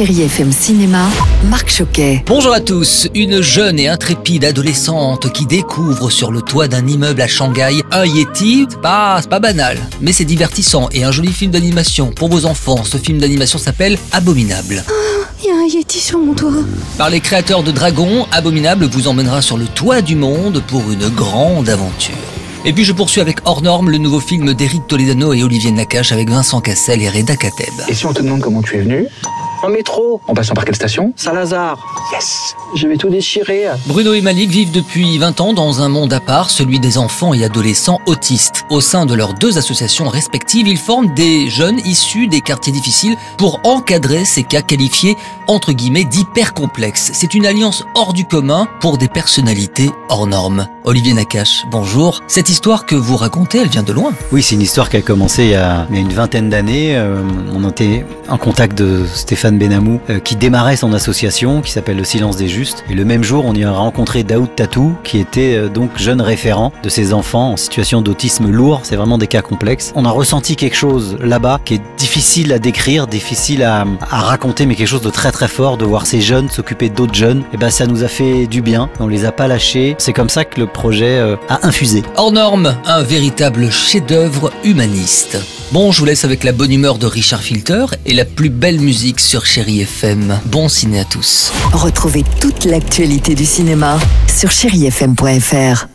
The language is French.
Chérie FM Cinéma, Marc Choquet. Bonjour à tous. Une jeune et intrépide adolescente qui découvre sur le toit d'un immeuble à Shanghai un Yeti, c'est pas, c'est pas banal, mais c'est divertissant et un joli film d'animation pour vos enfants. Ce film d'animation s'appelle Abominable. Il y a un Yeti sur mon toit. Par les créateurs de Dragon, Abominable vous emmènera sur le toit du monde pour une grande aventure. Et puis je poursuis avec Hors Norme, le nouveau film d'Éric Toledano et Olivier Nakache avec Vincent Cassel et Reda Kateb. Et si on te demande comment tu es venu En métro. En passant par quelle station? Saint-Lazare. Yes Je vais tout déchirer. Bruno et Malik vivent depuis 20 ans dans un monde à part, celui des enfants et adolescents autistes. Au sein de leurs deux associations respectives, ils forment des jeunes issus des quartiers difficiles pour encadrer ces cas qualifiés entre guillemets d'hyper complexes. C'est une alliance hors du commun pour des personnalités hors normes. Olivier Nakache, bonjour. Cette histoire que vous racontez, elle vient de loin. Oui, c'est une histoire qui a commencé il y a, il y a une vingtaine d'années. Euh, on était en contact de Stéphane Benamou euh, qui démarrait son association qui s'appelle Le Silence des Et le même jour, on y a rencontré Daoud Tatou qui était euh, donc jeune référent de ces enfants en situation d'autisme lourd. C'est vraiment des cas complexes. On a ressenti quelque chose là-bas qui est difficile à décrire, difficile à, à raconter, mais quelque chose de très très fort de voir ces jeunes s'occuper d'autres jeunes. Et ben ça nous a fait du bien. On les a pas lâchés. C'est comme ça que le projet euh, a infusé. Hors norme, un véritable chef-d'œuvre humaniste. Bon, je vous laisse avec la bonne humeur de Richard Filter et la plus belle musique sur Chéri FM. Bon ciné à tous. Retrouvez toute l'actualité du cinéma sur chérifm.fr.